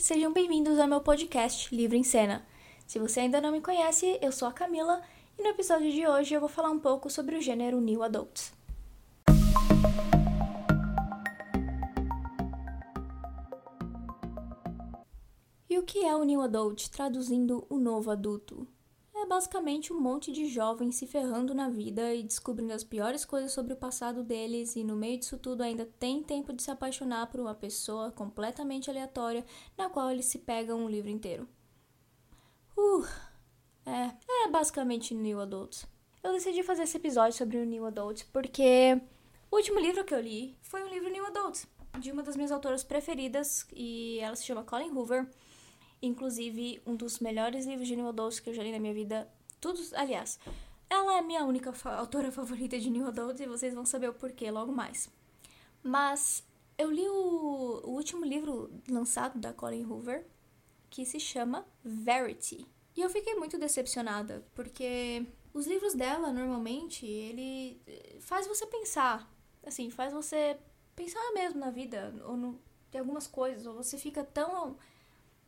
Sejam bem-vindos ao meu podcast Livro em Cena. Se você ainda não me conhece, eu sou a Camila e no episódio de hoje eu vou falar um pouco sobre o gênero New Adult. E o que é o New Adult, traduzindo o novo adulto? É basicamente um monte de jovens se ferrando na vida e descobrindo as piores coisas sobre o passado deles, e no meio disso tudo ainda tem tempo de se apaixonar por uma pessoa completamente aleatória na qual eles se pegam um livro inteiro. Uh, é, é basicamente New Adult. Eu decidi fazer esse episódio sobre o New Adult porque o último livro que eu li foi um livro New Adult, de uma das minhas autoras preferidas, e ela se chama Colin Hoover. Inclusive, um dos melhores livros de New Adult que eu já li na minha vida. Todos, aliás, ela é a minha única autora favorita de New Adult e vocês vão saber o porquê logo mais. Mas eu li o, o último livro lançado da Colin Hoover, que se chama Verity. E eu fiquei muito decepcionada, porque os livros dela, normalmente, ele eh, faz você pensar. Assim, faz você pensar mesmo na vida, ou no, em algumas coisas, ou você fica tão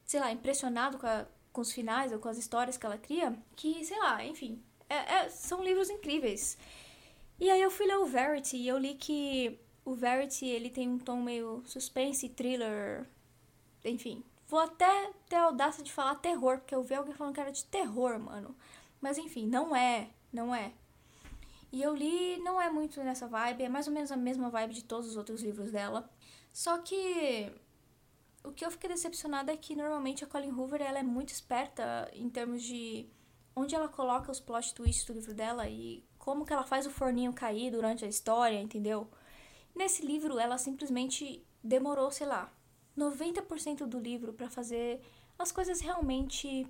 sei lá, impressionado com, a, com os finais ou com as histórias que ela cria, que, sei lá, enfim, é, é, são livros incríveis. E aí eu fui ler o Verity e eu li que o Verity, ele tem um tom meio suspense, thriller, enfim. Vou até ter a audácia de falar terror, porque eu vi alguém falando que era de terror, mano. Mas enfim, não é, não é. E eu li, não é muito nessa vibe, é mais ou menos a mesma vibe de todos os outros livros dela. Só que o que eu fiquei decepcionada é que normalmente a Colin Hoover ela é muito esperta em termos de onde ela coloca os plot twists do livro dela e como que ela faz o forninho cair durante a história, entendeu? Nesse livro ela simplesmente demorou, sei lá, 90% do livro para fazer as coisas realmente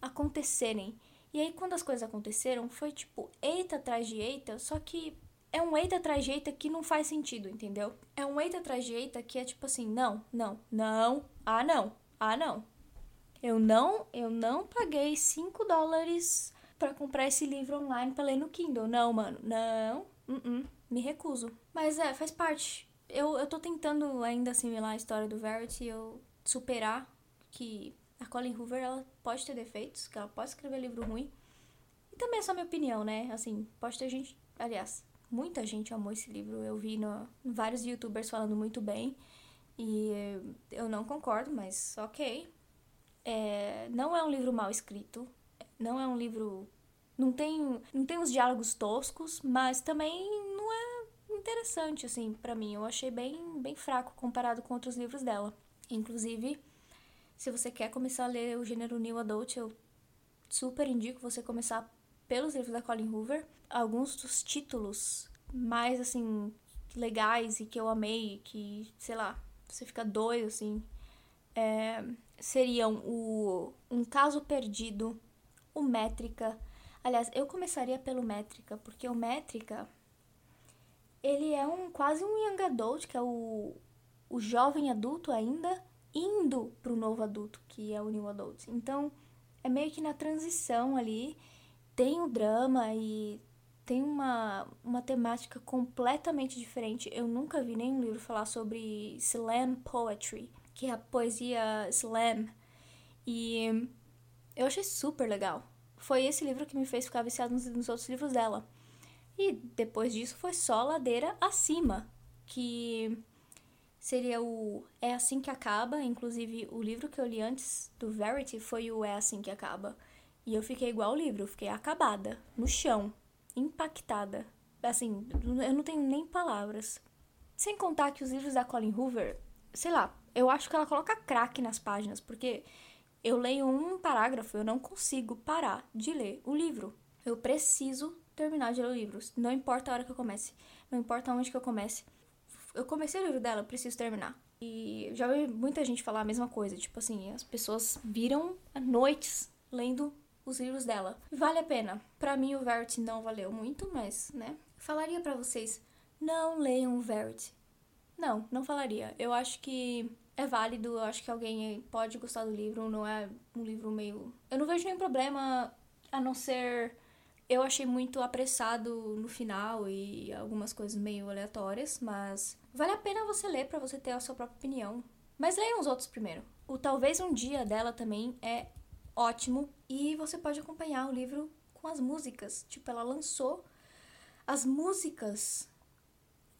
acontecerem. E aí quando as coisas aconteceram, foi tipo eita atrás de eita, só que é um eita atrás de eita que não faz sentido, entendeu? É um eita atrás de eita que é tipo assim, não, não, não, ah não, ah não. Eu não, eu não paguei 5 dólares para comprar esse livro online para ler no Kindle. Não, mano, não, uh -uh, me recuso. Mas é, faz parte. Eu, eu tô tentando ainda assimilar a história do Verity, eu superar que a Colin Hoover ela pode ter defeitos, que ela pode escrever livro ruim. E também é só minha opinião, né? Assim, pode ter gente, aliás, Muita gente amou esse livro. Eu vi no, vários youtubers falando muito bem. E eu não concordo, mas ok. É, não é um livro mal escrito. Não é um livro. Não tem, não tem uns diálogos toscos, mas também não é interessante, assim, para mim. Eu achei bem, bem fraco comparado com outros livros dela. Inclusive, se você quer começar a ler o gênero New Adult, eu super indico você começar pelos livros da Colin Hoover, alguns dos títulos mais assim legais e que eu amei, que sei lá, você fica doido assim, é, seriam o Um Caso Perdido, o Métrica. Aliás, eu começaria pelo Métrica, porque o Métrica ele é um quase um young adult, que é o, o jovem adulto ainda indo pro novo adulto, que é o new adult. Então, é meio que na transição ali tem o drama e tem uma, uma temática completamente diferente. Eu nunca vi nenhum livro falar sobre slam poetry, que é a poesia slam. E eu achei super legal. Foi esse livro que me fez ficar viciado nos, nos outros livros dela. E depois disso foi só ladeira acima, que seria o É Assim Que Acaba. Inclusive, o livro que eu li antes do Verity foi o É Assim Que Acaba. E eu fiquei igual o livro, fiquei acabada, no chão, impactada. Assim, eu não tenho nem palavras. Sem contar que os livros da Colin Hoover, sei lá, eu acho que ela coloca craque nas páginas, porque eu leio um parágrafo, eu não consigo parar de ler o livro. Eu preciso terminar de ler o livro, não importa a hora que eu comece, não importa onde que eu comece. Eu comecei o livro dela, preciso terminar. E já ouvi muita gente falar a mesma coisa, tipo assim, as pessoas viram noites lendo os livros dela. Vale a pena. Para mim o Verity não valeu muito, mas, né? Falaria para vocês, não leiam o Verity. Não, não falaria. Eu acho que é válido, eu acho que alguém pode gostar do livro, não é um livro meio. Eu não vejo nenhum problema a não ser. Eu achei muito apressado no final e algumas coisas meio aleatórias, mas vale a pena você ler para você ter a sua própria opinião. Mas leiam os outros primeiro. O Talvez Um Dia dela também é ótimo e você pode acompanhar o livro com as músicas. Tipo, ela lançou as músicas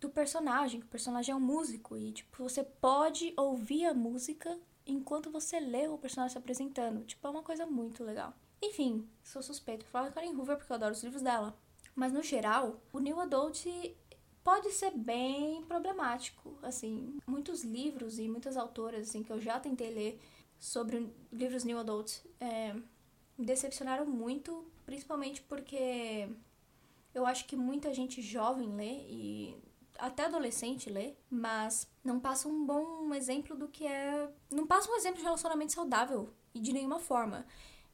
do personagem, o personagem é um músico e tipo, você pode ouvir a música enquanto você lê o personagem se apresentando. Tipo, é uma coisa muito legal. Enfim, sou suspeito pra falar da Karen Hoover porque eu adoro os livros dela. Mas no geral, o New Adult pode ser bem problemático. Assim, muitos livros e muitas autoras assim, que eu já tentei ler sobre livros New Adult é, decepcionaram muito, principalmente porque eu acho que muita gente jovem lê e até adolescente lê, mas não passa um bom exemplo do que é. Não passa um exemplo de relacionamento saudável e de nenhuma forma.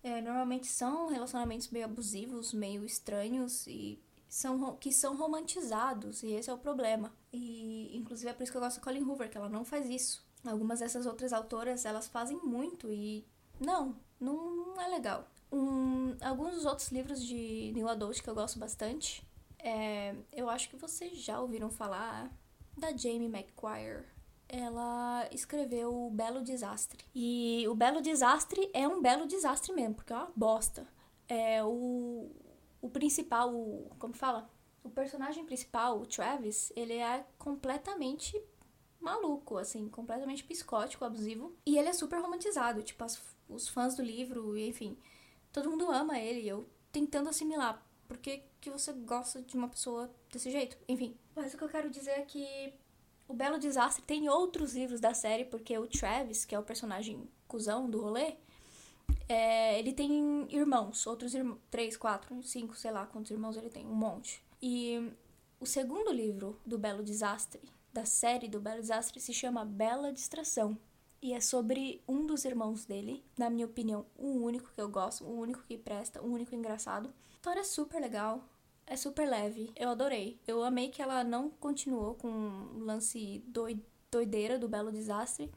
É, normalmente são relacionamentos meio abusivos, meio estranhos e são, que são romantizados, e esse é o problema. E, inclusive, é por isso que eu gosto da Colin Hoover, que ela não faz isso. Algumas dessas outras autoras, elas fazem muito e... Não, não, é legal. Um, alguns dos outros livros de New Adult que eu gosto bastante, é, eu acho que vocês já ouviram falar da Jamie McQuire. Ela escreveu O Belo Desastre. E O Belo Desastre é um belo desastre mesmo, porque é uma bosta. É, o, o principal, o, como fala? O personagem principal, o Travis, ele é completamente maluco, assim, completamente psicótico, abusivo. E ele é super romantizado, tipo, as, os fãs do livro, enfim, todo mundo ama ele. Eu tentando assimilar, por que, que você gosta de uma pessoa desse jeito? Enfim. Mas o que eu quero dizer é que o Belo Desastre tem outros livros da série, porque o Travis, que é o personagem cuzão do rolê, é, ele tem irmãos, outros irmãos, três, quatro, cinco, sei lá quantos irmãos ele tem, um monte. E o segundo livro do Belo Desastre, da série do Belo Desastre, se chama Bela Distração. E é sobre um dos irmãos dele, na minha opinião, o único que eu gosto, o único que presta, o único engraçado. A história é super legal, é super leve, eu adorei. Eu amei que ela não continuou com o lance doideira do Belo Desastre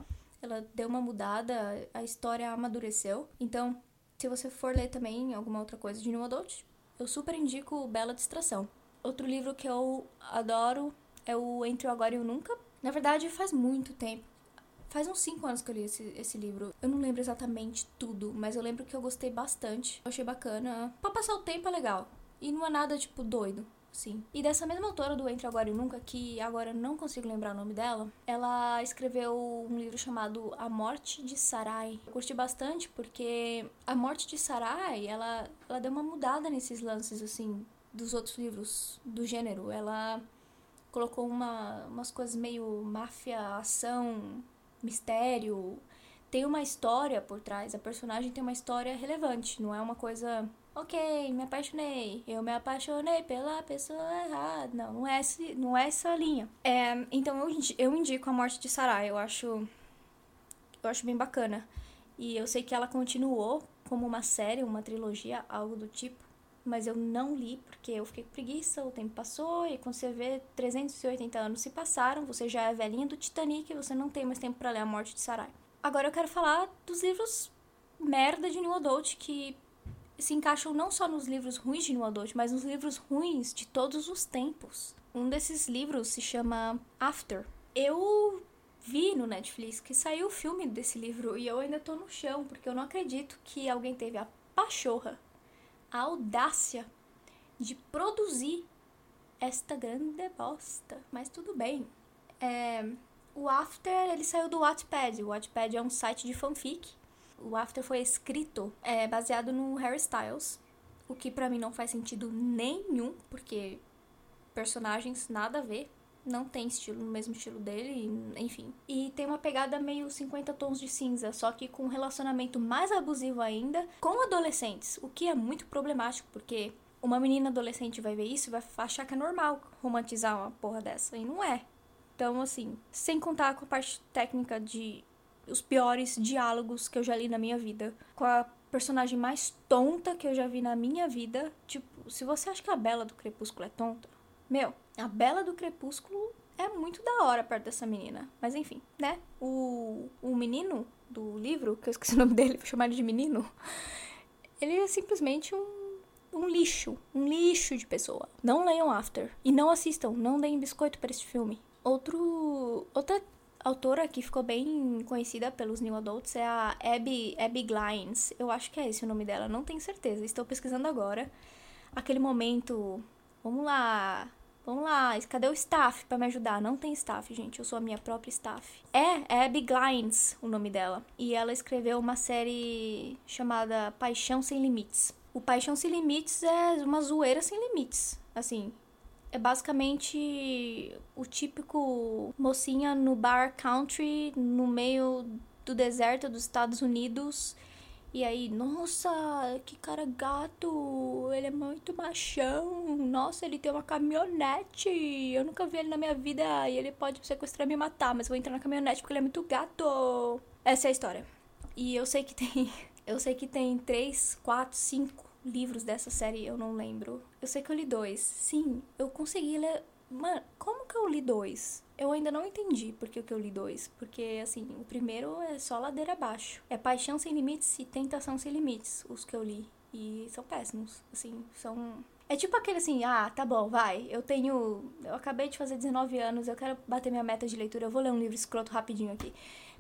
ela deu uma mudada, a história amadureceu. Então, se você for ler também alguma outra coisa de New Adult, eu super indico Bela Distração. Outro livro que eu adoro é o Entre o Agora e o Nunca. Na verdade, faz muito tempo. Faz uns 5 anos que eu li esse, esse livro. Eu não lembro exatamente tudo, mas eu lembro que eu gostei bastante. Eu achei bacana. Pra passar o tempo é legal. E não é nada, tipo, doido. Sim. E dessa mesma autora do Entre Agora e Nunca, que agora não consigo lembrar o nome dela, ela escreveu um livro chamado A Morte de Sarai. Eu curti bastante porque A Morte de Sarai, ela, ela deu uma mudada nesses lances, assim, dos outros livros do gênero. Ela colocou uma, umas coisas meio máfia, ação, mistério. Tem uma história por trás, a personagem tem uma história relevante, não é uma coisa ok, me apaixonei, eu me apaixonei pela pessoa errada. Não, não é, esse, não é essa linha. É, então eu, eu indico a morte de Sarah, eu acho. Eu acho bem bacana. E eu sei que ela continuou como uma série, uma trilogia, algo do tipo. Mas eu não li porque eu fiquei com preguiça, o tempo passou e quando você vê 380 anos se passaram, você já é velhinha do Titanic e você não tem mais tempo para ler A Morte de Sarai. Agora eu quero falar dos livros merda de New Adult que se encaixam não só nos livros ruins de New Adult, mas nos livros ruins de todos os tempos. Um desses livros se chama After. Eu vi no Netflix que saiu o filme desse livro e eu ainda tô no chão, porque eu não acredito que alguém teve a pachorra, a audácia de produzir esta grande bosta. Mas tudo bem. É, o After, ele saiu do Wattpad. O Wattpad é um site de fanfic o After foi escrito é, baseado no Harry Styles, o que para mim não faz sentido nenhum, porque personagens nada a ver, não tem estilo no mesmo estilo dele, enfim. E tem uma pegada meio 50 tons de cinza, só que com um relacionamento mais abusivo ainda com adolescentes, o que é muito problemático, porque uma menina adolescente vai ver isso e vai achar que é normal romantizar uma porra dessa, e não é. Então, assim, sem contar com a parte técnica de os piores diálogos que eu já li na minha vida. Com a personagem mais tonta que eu já vi na minha vida. Tipo, se você acha que a Bela do Crepúsculo é tonta, meu, a Bela do Crepúsculo é muito da hora perto dessa menina. Mas enfim, né? O, o menino do livro, que eu esqueci o nome dele, vou chamar ele de menino. Ele é simplesmente um, um lixo. Um lixo de pessoa. Não leiam After. E não assistam, não deem biscoito para esse filme. Outro. Outra autora que ficou bem conhecida pelos New Adults é a Abby, Abby Glines. Eu acho que é esse o nome dela, não tenho certeza. Estou pesquisando agora. Aquele momento. Vamos lá. Vamos lá, cadê o staff para me ajudar? Não tem staff, gente, eu sou a minha própria staff. É, é Abby Glines o nome dela. E ela escreveu uma série chamada Paixão Sem Limites. O Paixão Sem Limites é uma zoeira sem limites. Assim, é basicamente o típico mocinha no bar country, no meio do deserto dos Estados Unidos. E aí, nossa, que cara gato, ele é muito machão, nossa, ele tem uma caminhonete, eu nunca vi ele na minha vida e ele pode sequestrar e me matar, mas eu vou entrar na caminhonete porque ele é muito gato. Essa é a história. E eu sei que tem, eu sei que tem três, quatro, cinco livros dessa série, eu não lembro. Eu sei que eu li dois. Sim, eu consegui ler. Mano, como que eu li dois? Eu ainda não entendi porque que eu li dois. Porque, assim, o primeiro é só ladeira abaixo. É Paixão Sem Limites e Tentação Sem Limites, os que eu li. E são péssimos. Assim, são. É tipo aquele assim, ah, tá bom, vai. Eu tenho. Eu acabei de fazer 19 anos, eu quero bater minha meta de leitura. Eu vou ler um livro escroto rapidinho aqui.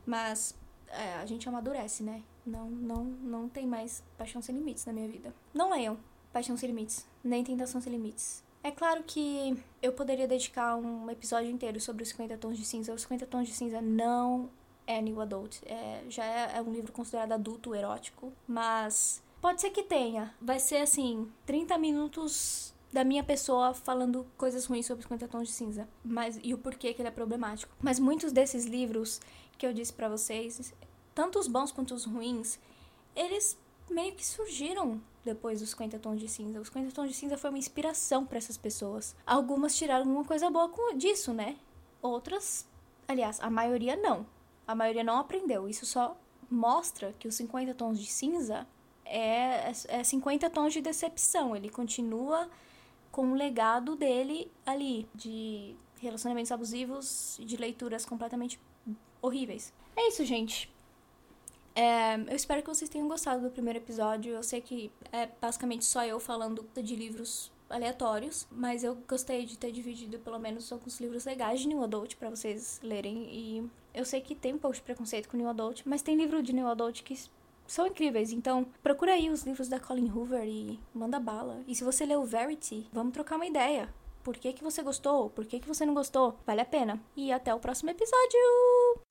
Mas é, a gente amadurece, né? Não, não, não tem mais Paixão Sem Limites na minha vida. Não leiam Paixão Sem Limites, nem Tentação Sem Limites. É claro que eu poderia dedicar um episódio inteiro sobre os 50 Tons de Cinza. Os 50 Tons de Cinza não é New Adult. É, já é, é um livro considerado adulto, erótico. Mas pode ser que tenha. Vai ser assim, 30 minutos da minha pessoa falando coisas ruins sobre os 50 tons de cinza, mas e o porquê que ele é problemático. Mas muitos desses livros que eu disse para vocês, tanto os bons quanto os ruins, eles meio que surgiram depois dos 50 tons de cinza. Os 50 tons de cinza foi uma inspiração para essas pessoas. Algumas tiraram alguma coisa boa disso, né? Outras, aliás, a maioria não. A maioria não aprendeu. Isso só mostra que os 50 tons de cinza é, é 50 tons de decepção. Ele continua com o legado dele ali, de relacionamentos abusivos, de leituras completamente horríveis. É isso, gente. É, eu espero que vocês tenham gostado do primeiro episódio. Eu sei que é basicamente só eu falando de livros aleatórios, mas eu gostei de ter dividido pelo menos alguns livros legais de New Adult para vocês lerem. E eu sei que tem um pouco de preconceito com New Adult, mas tem livro de New Adult que são incríveis. Então, procura aí os livros da Colin Hoover e manda bala. E se você leu Verity, vamos trocar uma ideia. Por que, que você gostou? Por que, que você não gostou? Vale a pena. E até o próximo episódio!